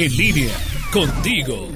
En línea, contigo.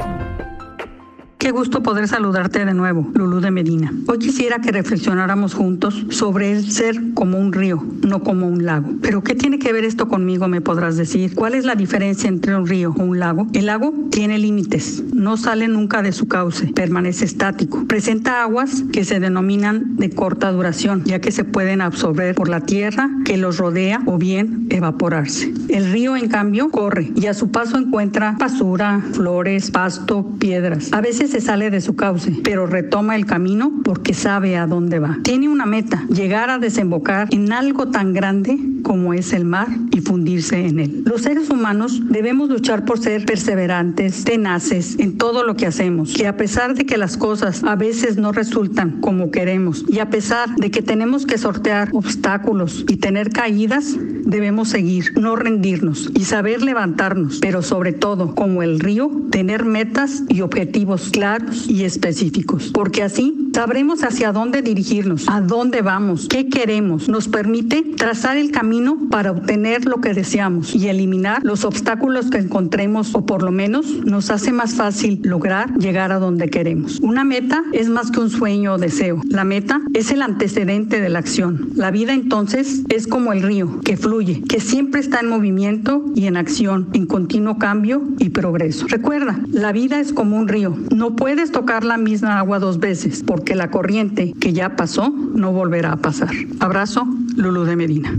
Qué gusto poder saludarte de nuevo, Lulú de Medina. Hoy quisiera que reflexionáramos juntos sobre el ser como un río, no como un lago. Pero ¿qué tiene que ver esto conmigo, me podrás decir? ¿Cuál es la diferencia entre un río o un lago? El lago tiene límites, no sale nunca de su cauce, permanece estático. Presenta aguas que se denominan de corta duración, ya que se pueden absorber por la tierra que los rodea o bien evaporarse. El río, en cambio, corre y a su paso encuentra basura, flores, pasto, piedras. A veces se sale de su cauce, pero retoma el camino porque sabe a dónde va. Tiene una meta, llegar a desembocar en algo tan grande como es el mar y fundirse en él. Los seres humanos debemos luchar por ser perseverantes, tenaces en todo lo que hacemos, que a pesar de que las cosas a veces no resultan como queremos y a pesar de que tenemos que sortear obstáculos y tener caídas, debemos seguir, no rendirnos y saber levantarnos, pero sobre todo, como el río, tener metas y objetivos claros y específicos, porque así sabremos hacia dónde dirigirnos, a dónde vamos, qué queremos. Nos permite trazar el camino para obtener lo que deseamos y eliminar los obstáculos que encontremos o por lo menos nos hace más fácil lograr llegar a donde queremos. Una meta es más que un sueño o deseo. La meta es el antecedente de la acción. La vida entonces es como el río que fluye, que siempre está en movimiento y en acción, en continuo cambio y progreso. Recuerda, la vida es como un río. No puedes tocar la misma agua dos veces porque la corriente que ya pasó no volverá a pasar. Abrazo, Lulu de Medina.